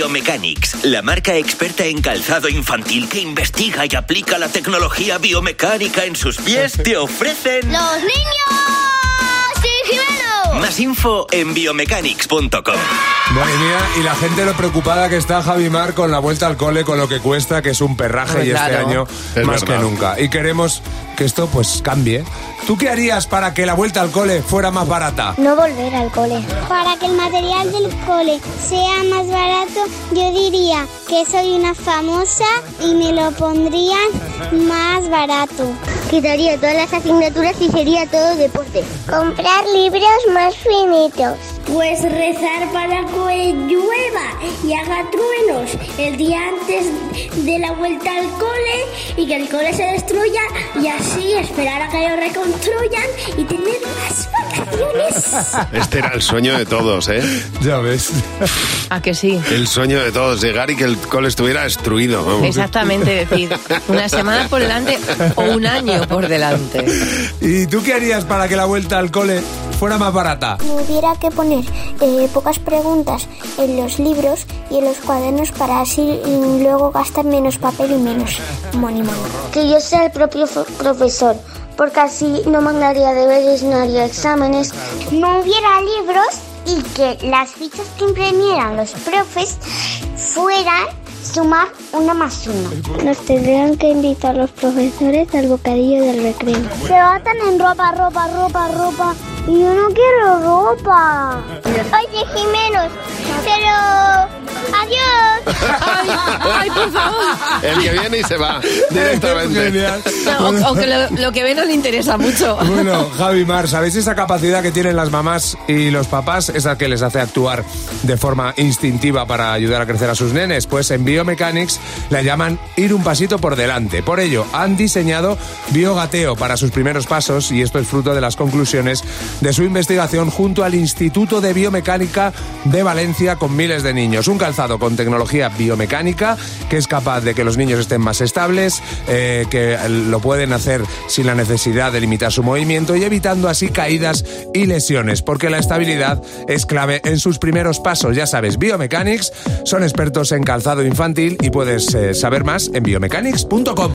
Biomechanics, la marca experta en calzado infantil que investiga y aplica la tecnología biomecánica en sus pies, te ofrecen... ¡Los niños! Info en biomechanics.com. Madre mía, y la gente lo preocupada que está Javi Mar con la vuelta al cole, con lo que cuesta, que es un perraje Hombre, y este año Es más verdad. que nunca. Y queremos que esto pues cambie. ¿Tú qué harías para que la vuelta al cole fuera más barata? No volver al cole. Para que el material del cole sea más barato, yo diría que soy una famosa y me lo pondrían más barato. Quitaría todas las asignaturas y sería todo deporte. Comprar libros más finitos. Pues rezar para que llueva y haga truenos el día antes de la vuelta al cole y que el cole se destruya y así esperar a que lo reconstruyan y tener más vacaciones. Este era el sueño de todos, ¿eh? Ya ves. ¿A que sí? El sueño de todos, llegar y que el cole estuviera destruido. vamos. Exactamente, decir, una semana por delante o un año por delante. ¿Y tú qué harías para que la vuelta al cole fuera más barata? Hubiera que poner eh, pocas preguntas en los libros y en los cuadernos para así luego gastar menos papel y menos money money. Que yo sea el propio profesor, porque así no mandaría deberes, no haría exámenes. No hubiera libros y que las fichas que imprimieran los profes fueran sumar una más uno. Nos tendrían que invitar los profesores al bocadillo del recreo. Se batan en ropa, ropa, ropa, ropa. Y yo no quiero ropa. Oye, Jimenos, pero... Adiós. Ay, ay, por favor. El que viene y se va directamente. No, o- aunque lo, lo que ve no le interesa mucho. Bueno, Javi Mar, ¿sabéis esa capacidad que tienen las mamás y los papás? Esa que les hace actuar de forma instintiva para ayudar a crecer a sus nenes. Pues en Biomechanics la llaman ir un pasito por delante. Por ello, han diseñado Biogateo para sus primeros pasos y esto es fruto de las conclusiones de su investigación junto al Instituto de Biomecánica de Valencia con miles de niños. Un calzado con tecnología que es capaz de que los niños estén más estables, eh, que lo pueden hacer sin la necesidad de limitar su movimiento y evitando así caídas y lesiones, porque la estabilidad es clave en sus primeros pasos. Ya sabes, Biomechanics son expertos en calzado infantil y puedes eh, saber más en biomechanics.com.